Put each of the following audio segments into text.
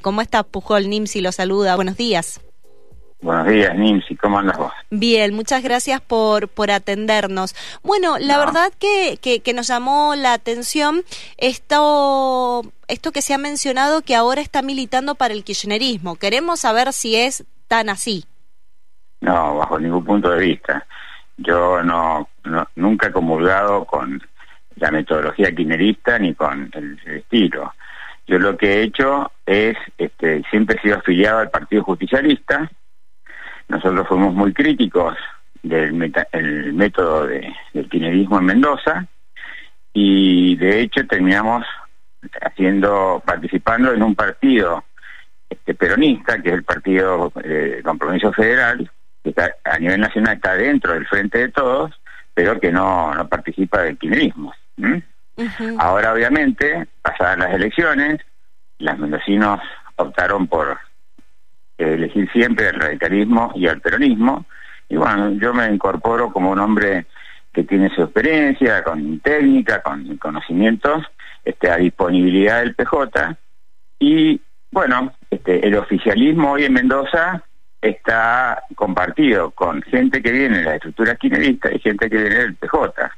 ¿Cómo está Pujol? Nimsi lo saluda. Buenos días. Buenos días, Nimsi. ¿Cómo andas vos? Bien, muchas gracias por, por atendernos. Bueno, la verdad que, que, que, nos llamó la atención esto, esto que se ha mencionado que ahora está militando para el kirchnerismo. Queremos saber si es tan así. No, bajo ningún punto de vista. Yo no, no nunca he comulgado con la metodología kirchnerista ni con el estilo. Yo lo que he hecho es, este, siempre he sido afiliado al Partido Justicialista. Nosotros fuimos muy críticos del método de, del kirchnerismo en Mendoza y de hecho terminamos haciendo participando en un partido este, peronista que es el partido eh, Compromiso Federal que a nivel nacional está dentro del Frente de Todos pero que no, no participa del kirchnerismo Ahora, obviamente, pasadas las elecciones, los mendocinos optaron por elegir siempre el radicalismo y el peronismo. Y bueno, yo me incorporo como un hombre que tiene su experiencia, con técnica, con conocimientos, este, a disponibilidad del PJ. Y bueno, este, el oficialismo hoy en Mendoza está compartido con gente que viene de la estructura kirchnerista y gente que viene del PJ.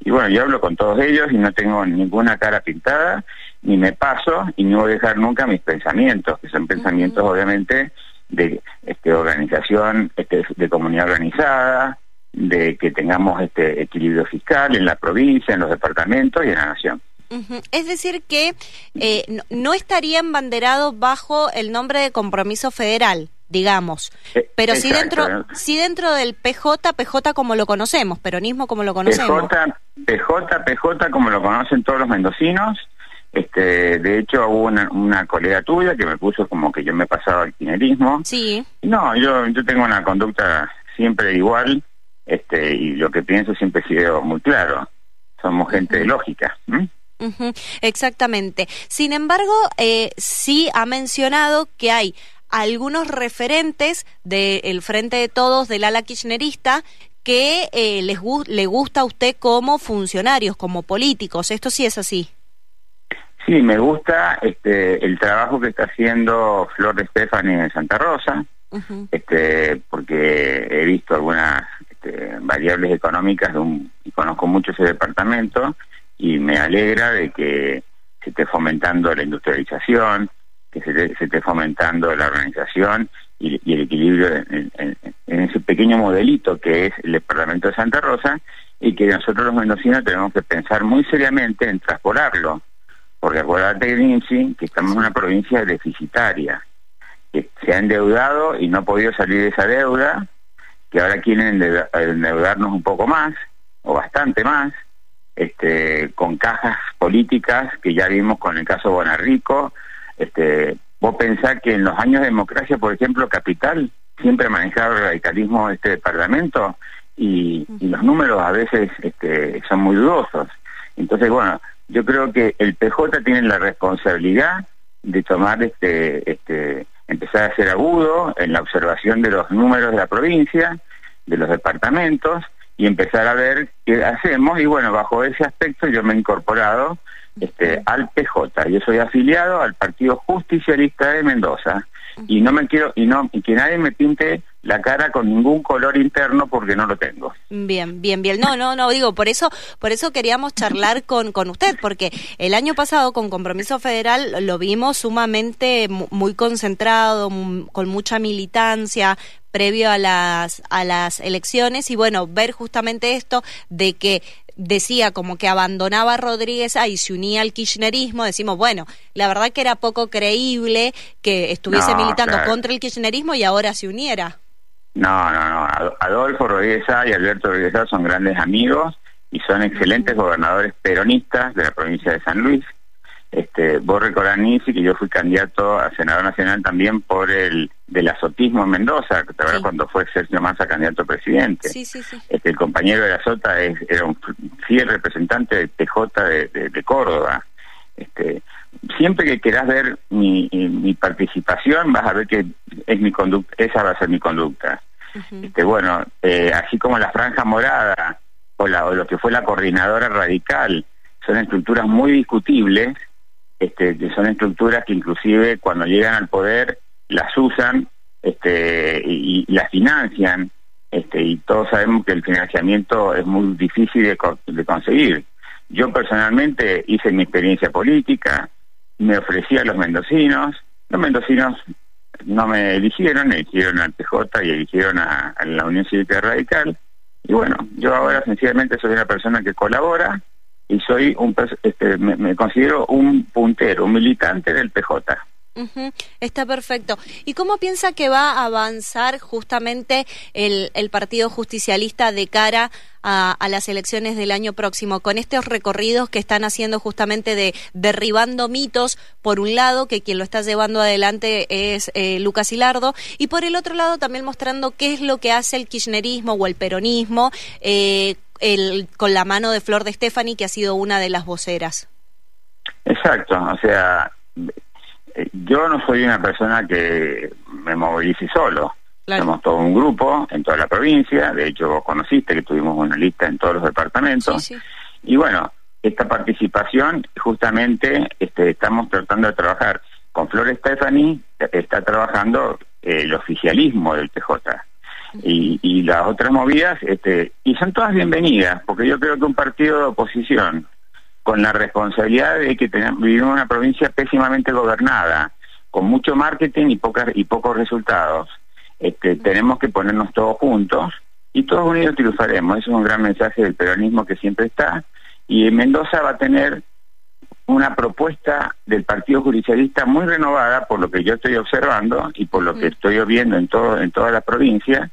Y bueno, yo hablo con todos ellos y no tengo ninguna cara pintada, ni me paso y no voy a dejar nunca mis pensamientos, que son pensamientos obviamente de este, organización, este, de comunidad organizada, de que tengamos este equilibrio fiscal en la provincia, en los departamentos y en la nación. Es decir, que eh, no estarían banderados bajo el nombre de compromiso federal digamos. Eh, pero sí dentro, sí dentro del PJ, PJ como lo conocemos, peronismo como lo conocemos. PJ, PJ, como lo conocen todos los mendocinos. Este, de hecho, hubo una, una colega tuya que me puso como que yo me pasaba al kinerismo. Sí. No, yo, yo tengo una conducta siempre igual, este, y lo que pienso siempre sido muy claro. Somos gente de lógica. exactamente. Sin embargo, eh, sí ha mencionado que hay algunos referentes del Frente de Todos del ala kirchnerista que eh, les le gusta a usted como funcionarios, como políticos. ¿Esto sí es así? Sí, me gusta este, el trabajo que está haciendo Flor de Estefani en Santa Rosa, este, porque he visto algunas este, variables económicas de un, y conozco mucho ese departamento y me alegra de que se esté fomentando la industrialización, que se, esté fomentando la organización y, el equilibrio en, ese pequeño modelito que es el Parlamento de Santa Rosa y que nosotros los mendocinos tenemos que pensar muy seriamente en transportarlo, porque acuérdate, Vinci, que estamos en una provincia deficitaria, que se ha endeudado y no ha podido salir de esa deuda, que ahora quieren endeudarnos un poco más, o bastante más, este, con cajas políticas que ya vimos con el caso Bonarrico, este, vos pensás que en los años de democracia, por ejemplo, Capital siempre ha manejado el radicalismo de este Parlamento y, los números a veces este, son muy dudosos. Entonces, bueno, yo creo que el PJ tiene la responsabilidad de tomar este, este, empezar a ser agudo en la observación de los números de la provincia, de los departamentos y empezar a ver qué hacemos y bueno, bajo ese aspecto yo me he incorporado este, al PJ. Yo soy afiliado al Partido Justicialista de Mendoza y no me quiero y no y que nadie me pinte la cara con ningún color interno porque no lo tengo. Bien, bien, bien. No, no, no digo, por eso por eso queríamos charlar con con usted porque el año pasado con Compromiso Federal lo vimos sumamente muy concentrado, con mucha militancia, previo a las a las elecciones y bueno, ver justamente esto de que decía como que abandonaba a Rodríguez A y se unía al kirchnerismo, decimos, bueno, la verdad que era poco creíble que estuviese militando contra el kirchnerismo y ahora se uniera. No, no, no. Adolfo Rodríguez A y Alberto Rodríguez A son grandes amigos y son excelentes gobernadores peronistas de la provincia de San Luis. Este, vos recordás, que yo fui candidato a senador nacional también por el del azotismo en Mendoza, cuando fue Sergio Massa candidato a presidente. Sí, sí, este, el compañero de la Sota es, era un fiel representante del PJ de, Córdoba. Este, siempre que quieras ver mi, mi participación, vas a ver que es mi conducta, esa va a ser mi conducta. este, bueno, eh, así como la Franja Morada o, la, o lo que fue la coordinadora radical, son estructuras muy discutibles, este, son estructuras que inclusive cuando llegan al poder las usan este, y, las financian, este, y todos sabemos que el financiamiento es muy difícil de, conseguir. Yo personalmente hice mi experiencia política, me ofrecí a los mendocinos, los mendocinos no me eligieron, eligieron al PJ y eligieron a, la Unión Cívica Radical. Y bueno, yo ahora sencillamente soy una persona que colabora y soy un este, me, considero un puntero, un militante del PJ. Está perfecto. ¿Y cómo piensa que va a avanzar justamente el, el Partido Justicialista de cara a, las elecciones del año próximo, con estos recorridos que están haciendo justamente de derribando mitos, por un lado, que quien lo está llevando adelante es eh, Lucas Hilardo, y por el otro lado también mostrando qué es lo que hace el kirchnerismo o el peronismo eh, el, con la mano de Flor de Stefani, que ha sido una de las voceras. Exacto, o sea, yo no soy una persona que me movilice solo. Somos todo un grupo en toda la provincia, de hecho vos conociste que tuvimos una lista en todos los departamentos. Y bueno, esta participación justamente este, estamos tratando de trabajar. Con Flor Stephanie está trabajando el oficialismo del PJ. Y, y las otras movidas, este, y son todas bienvenidas, porque yo creo que un partido de oposición con la responsabilidad de que tenemos, vivimos en una provincia pésimamente gobernada, con mucho marketing y, pocas, y pocos resultados, este, tenemos que ponernos todos juntos y todos unidos triunfaremos. Eso es un gran mensaje del peronismo que siempre está. Y Mendoza va a tener una propuesta del Partido Judicialista muy renovada por lo que yo estoy observando y por lo que estoy viendo en todo en toda la provincia.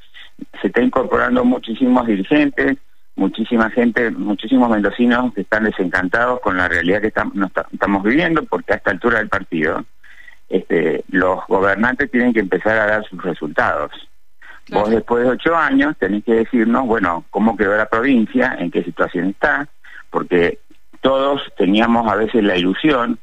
Se está incorporando muchísimos dirigentes, muchísima gente, muchísimos mendocinos que están desencantados con la realidad que estamos viviendo porque a esta altura del partido este, los gobernantes tienen que empezar a dar sus resultados. Vos después de ocho años tenés que decirnos, bueno, cómo quedó la provincia, en qué situación está, porque todos teníamos a veces la ilusión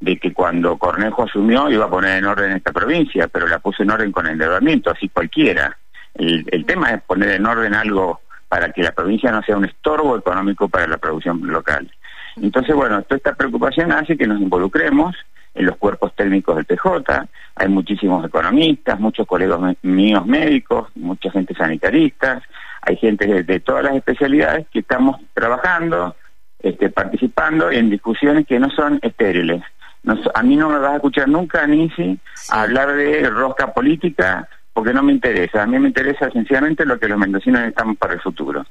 de que cuando Cornejo asumió iba a poner en orden esta provincia, pero la puso en orden con endeudamiento, así cualquiera. El, el tema es poner en orden algo para que la provincia no sea un estorbo económico para la producción local. Entonces, bueno, toda esta preocupación hace que nos involucremos en los cuerpos técnicos del PJ, hay muchísimos economistas, muchos colegas míos médicos, mucha gente sanitaristas, hay gente de, todas las especialidades que estamos trabajando, este, participando en discusiones que no son estériles. a mí no me vas a escuchar nunca, Nisi, hablar de rosca política porque no me interesa. A mí me interesa sencillamente lo que los mendocinos necesitan para el futuro.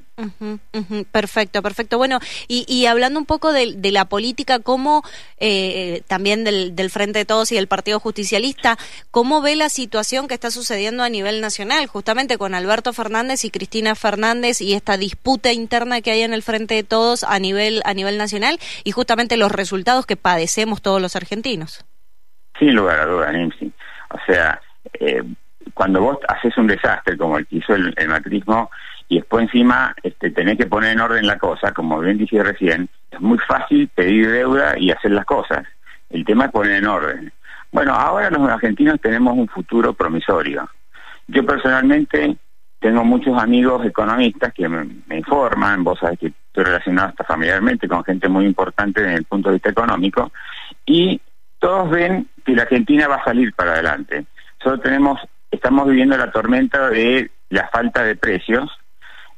Perfecto, perfecto. Bueno, y, hablando un poco de, la política, ¿cómo eh, también del, Frente de Todos y del Partido Justicialista, cómo ve la situación que está sucediendo a nivel nacional, justamente con Alberto Fernández y Cristina Fernández y esta disputa interna que hay en el Frente de Todos a nivel, a nivel nacional y justamente los resultados que padecemos todos los argentinos? Sin lugar a dudas, Nancy. O sea, eh, cuando vos haces un desastre como el que hizo el, macrismo y después encima este, tenés que poner en orden la cosa, como bien dije recién, es muy fácil pedir deuda y hacer las cosas. El tema es poner en orden. Bueno, ahora los argentinos tenemos un futuro promisorio. Yo personalmente tengo muchos amigos economistas que me, informan, vos sabés que estoy relacionado hasta familiarmente con gente muy importante desde el punto de vista económico, y todos ven que la Argentina va a salir para adelante. Solo tenemos estamos viviendo la tormenta de la falta de precios,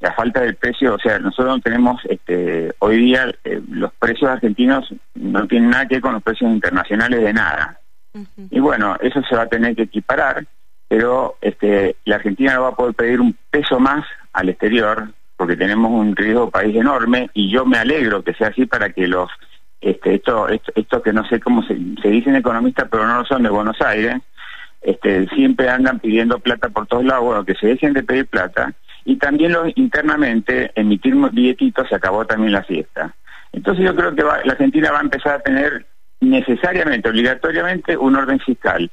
la falta del precio, o sea, nosotros tenemos este, hoy día eh, los precios argentinos no tienen nada que ver con los precios internacionales de nada. Y bueno, eso se va a tener que equiparar, pero este, la Argentina no va a poder pedir un peso más al exterior porque tenemos un riesgo país enorme y yo me alegro que sea así para que los este, esto, esto, que no sé cómo se, se dicen economistas, pero no lo son de Buenos Aires, este, siempre andan pidiendo plata por todos lados, bueno, que se dejen de pedir plata, y también lo, internamente emitir billetitos se acabó también la fiesta. Entonces yo creo que la Argentina va a empezar a tener necesariamente, obligatoriamente, un orden fiscal.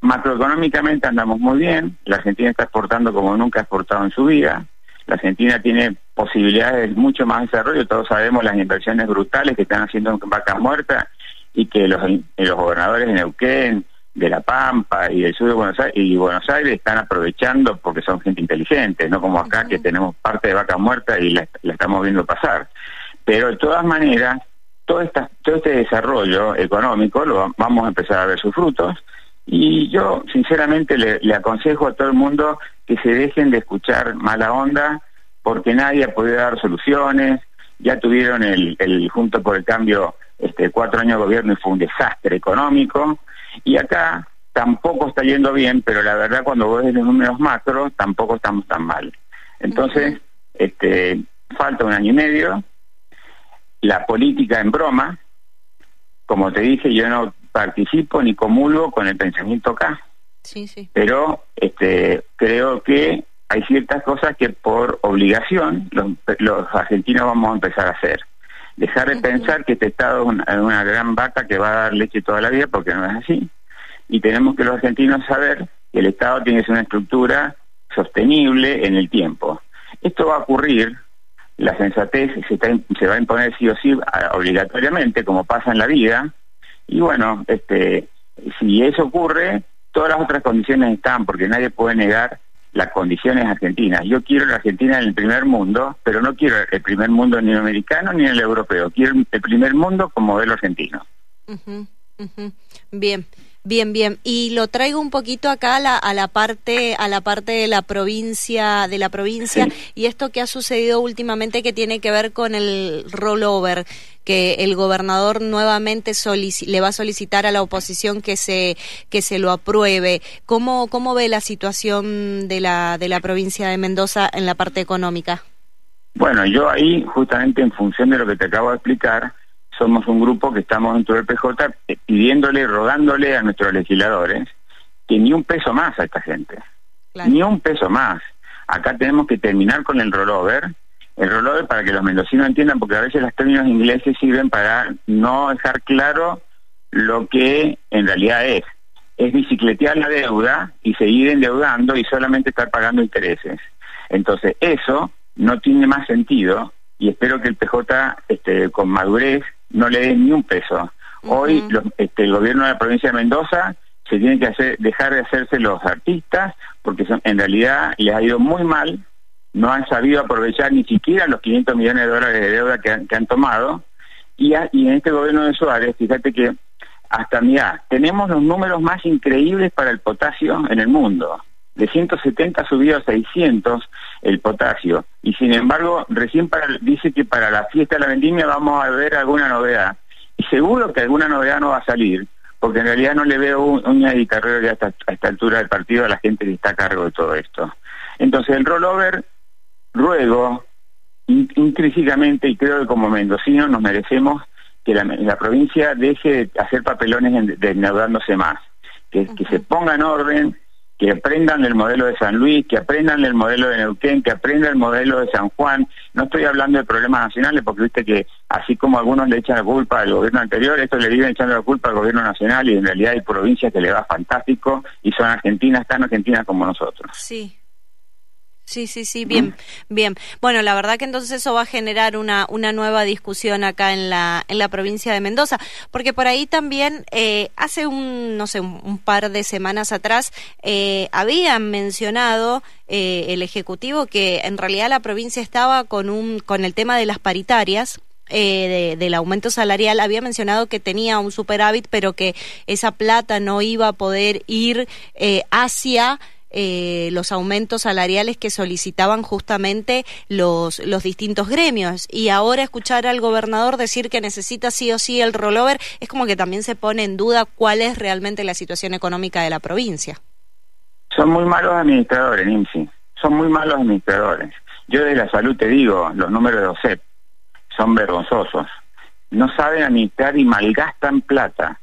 Macroeconómicamente andamos muy bien, la Argentina está exportando como nunca ha exportado en su vida, la Argentina tiene posibilidades de mucho más desarrollo, todos sabemos las inversiones brutales que están haciendo en vaca muerta y que los, los gobernadores de Neuquén, de La Pampa y del sur de Buenos Aires y Buenos Aires están aprovechando porque son gente inteligente, no como acá que tenemos parte de vaca muerta y la, estamos viendo pasar. Pero de todas maneras, todo, esta, todo este desarrollo económico lo vamos a empezar a ver sus frutos. Y yo sinceramente le, le aconsejo a todo el mundo que se dejen de escuchar mala onda porque nadie ha podido dar soluciones, ya tuvieron el, el Junto por el Cambio este, cuatro años de gobierno y fue un desastre económico, y acá tampoco está yendo bien, pero la verdad cuando vos ves los números macro, tampoco estamos tan mal. Entonces, este, falta un año y medio, la política en broma, como te dije, yo no participo ni comulgo con el pensamiento acá. Sí, sí. Pero este, creo que hay ciertas cosas que por obligación los, argentinos vamos a empezar a hacer. Dejar de pensar que este Estado es una, gran vaca que va a dar leche toda la vida, porque no es así. Y tenemos que los argentinos saber que el Estado tiene que ser una estructura sostenible en el tiempo. Esto va a ocurrir, la sensatez se, se va a imponer sí o sí obligatoriamente, como pasa en la vida, y bueno, este, si eso ocurre, todas las otras condiciones están, porque nadie puede negar las condiciones argentinas. Yo quiero la Argentina en el primer mundo, pero no quiero el primer mundo ni el americano ni el europeo. Quiero el primer mundo como modelo argentino. Bien. Bien, bien. Y lo traigo un poquito acá a la, a la parte a la parte de la provincia de la provincia y esto que ha sucedido últimamente que tiene que ver con el rollover que el gobernador nuevamente le va a solicitar a la oposición que se que se lo apruebe. ¿Cómo cómo ve la situación de la de la provincia de Mendoza en la parte económica? Bueno, yo ahí justamente en función de lo que te acabo de explicar somos un grupo que estamos dentro del PJ eh, pidiéndole, rogándole a nuestros legisladores que ni un peso más a esta gente, ni un peso más. Acá tenemos que terminar con el rollover, el rollover para que los mendocinos entiendan, porque a veces los términos ingleses sirven para no dejar claro lo que en realidad es. Es bicicletear la deuda y seguir endeudando y solamente estar pagando intereses. Entonces, eso no tiene más sentido y espero que el PJ, este, con madurez, no le den ni un peso. Hoy este, el gobierno de la provincia de Mendoza se tiene que hacer, dejar de hacerse los artistas porque son, en realidad les ha ido muy mal, no han sabido aprovechar ni siquiera los 500 millones de dólares de deuda que han, que han tomado y, y en este gobierno de Suárez, fíjate que hasta mira, tenemos los números más increíbles para el potasio en el mundo. De 170 subido a 600 el potasio. Y sin embargo, recién para, dice que para la fiesta de la vendimia vamos a ver alguna novedad. Y seguro que alguna novedad no va a salir, porque en realidad no le veo un, uña y carrera hasta, a esta altura del partido a la gente que está a cargo de todo esto. Entonces, el rollover, ruego intrínsecamente, y creo que como mendocinos nos merecemos que la, provincia deje de hacer papelones de, endeudándose más, que, que se ponga en orden, que aprendan el modelo de San Luis, que aprendan el modelo de Neuquén, que aprendan el modelo de San Juan. No estoy hablando de problemas nacionales, porque viste que así como algunos le echan la culpa al gobierno anterior, esto le viven echando la culpa al gobierno nacional y en realidad hay provincias que le va fantástico y son argentinas, tan argentinas como nosotros. Sí, Sí, sí, sí, bien, bien. Bueno, la verdad que entonces eso va a generar una, una nueva discusión acá en la, en la provincia de Mendoza, porque por ahí también eh, hace un, no sé, un, par de semanas atrás eh, habían mencionado eh, el Ejecutivo que en realidad la provincia estaba con, un, con el tema de las paritarias, eh, del aumento salarial había mencionado que tenía un superávit, pero que esa plata no iba a poder ir eh, hacia eh, los aumentos salariales que solicitaban justamente los, los distintos gremios. Y ahora escuchar al gobernador decir que necesita sí o sí el rollover es como que también se pone en duda cuál es realmente la situación económica de la provincia. Son muy malos administradores, Nimsi. Son muy malos administradores. Yo de la salud te digo, los números de OSEP son vergonzosos. No saben administrar y malgastan plata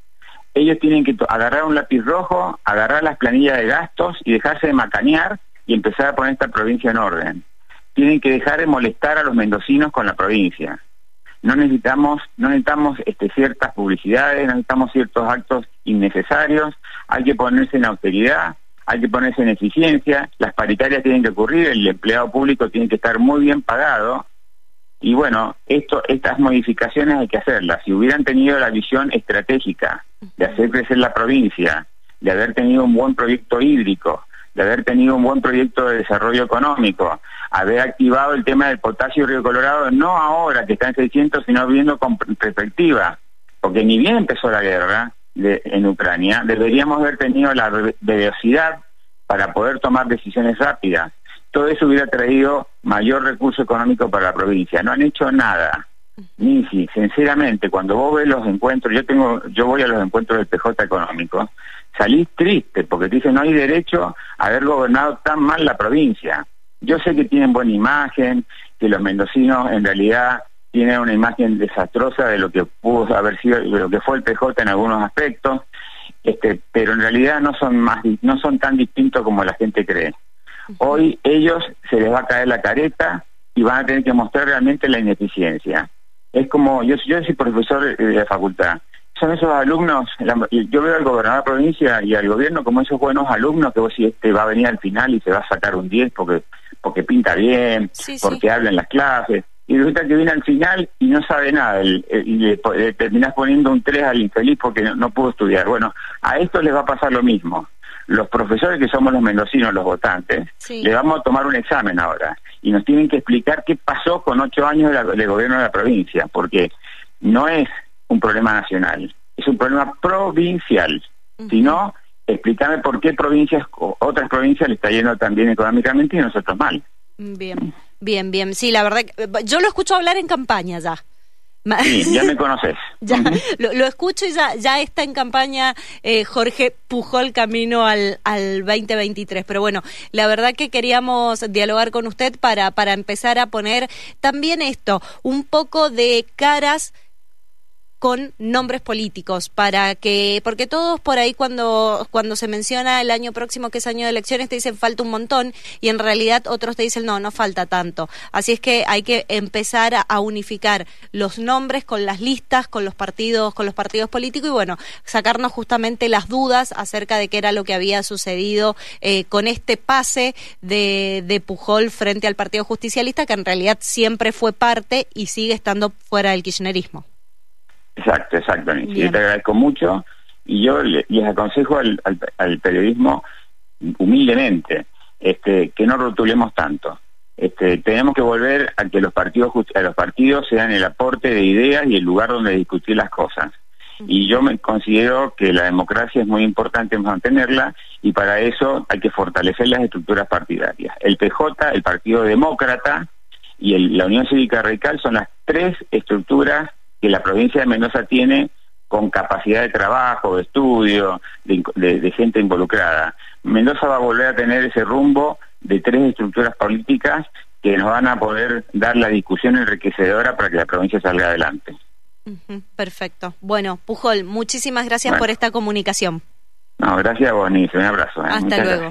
ellos tienen que agarrar un lápiz rojo, agarrar las planillas de gastos y dejarse de macanear y empezar a poner esta provincia en orden. Tienen que dejar de molestar a los mendocinos con la provincia. No necesitamos, no necesitamos este, ciertas publicidades, no necesitamos ciertos actos innecesarios, hay que ponerse en austeridad, hay que ponerse en eficiencia, las paritarias tienen que ocurrir, el empleado público tiene que estar muy bien pagado, y bueno, esto, estas modificaciones hay que hacerlas. Si hubieran tenido la visión estratégica de hacer crecer la provincia, de haber tenido un buen proyecto hídrico, de haber tenido un buen proyecto de desarrollo económico, haber activado el tema del potasio Río Colorado, no ahora que está en 600, sino viendo con perspectiva, porque ni bien empezó la guerra en Ucrania, deberíamos haber tenido la velocidad para poder tomar decisiones rápidas. Todo eso hubiera traído mayor recurso económico para la provincia. No han hecho nada. Nisi, sinceramente, cuando vos ves los encuentros, yo tengo, yo voy a los encuentros del PJ económico, salís triste porque te dicen no hay derecho a haber gobernado tan mal la provincia. Yo sé que tienen buena imagen, que los mendocinos en realidad tienen una imagen desastrosa de lo que pudo haber sido, de lo que fue el PJ en algunos aspectos, este, pero en realidad no son más, no son tan distintos como la gente cree. Hoy ellos se les va a caer la careta y van a tener que mostrar realmente la ineficiencia. Es como, yo, yo soy profesor de la facultad, son esos alumnos, yo veo al gobernador de la provincia y al gobierno como esos buenos alumnos que vos si este va a venir al final y se va a sacar un 10 porque porque pinta bien, porque habla en las clases, y resulta que viene al final y no sabe nada, y le, terminás poniendo un 3 al infeliz porque no, pudo estudiar. Bueno, a esto les va a pasar lo mismo. Los profesores que somos los mendocinos, los votantes, le vamos a tomar un examen ahora y nos tienen que explicar qué pasó con ocho años de, gobierno de la provincia, porque no es un problema nacional, es un problema provincial. Si no, explícame por qué provincias, otras provincias le está yendo tan bien económicamente y nosotros mal. Bien. Bien, bien. Sí, la verdad, yo lo escucho hablar en campaña ya. Sí, ya me conoces. ya, lo, escucho y ya, ya está en campaña eh, Jorge Pujol camino al, al 2023. Pero bueno, la verdad que queríamos dialogar con usted para, para empezar a poner también esto, un poco de caras con nombres políticos para que porque todos por ahí cuando cuando se menciona el año próximo que es año de elecciones te dicen falta un montón y en realidad otros te dicen no no falta tanto así es que hay que empezar a, unificar los nombres con las listas con los partidos con los partidos políticos y bueno sacarnos justamente las dudas acerca de qué era lo que había sucedido eh, con este pase de, de Pujol frente al Partido Justicialista que en realidad siempre fue parte y sigue estando fuera del kirchnerismo Exacto, exacto. Yo te agradezco mucho y yo les aconsejo al, al, periodismo humildemente este, que no rotulemos tanto. Este, tenemos que volver a que los partidos a los partidos sean el aporte de ideas y el lugar donde discutir las cosas. Y yo me considero que la democracia es muy importante mantenerla y para eso hay que fortalecer las estructuras partidarias. El PJ, el Partido Demócrata y la Unión Cívica Radical son las tres estructuras que la provincia de Mendoza tiene con capacidad de trabajo, de estudio, de, gente involucrada. Mendoza va a volver a tener ese rumbo de tres estructuras políticas que nos van a poder dar la discusión enriquecedora para que la provincia salga adelante. perfecto. Bueno, Pujol, muchísimas gracias por esta comunicación. No, gracias a vos, Un abrazo. ¿eh? Hasta luego.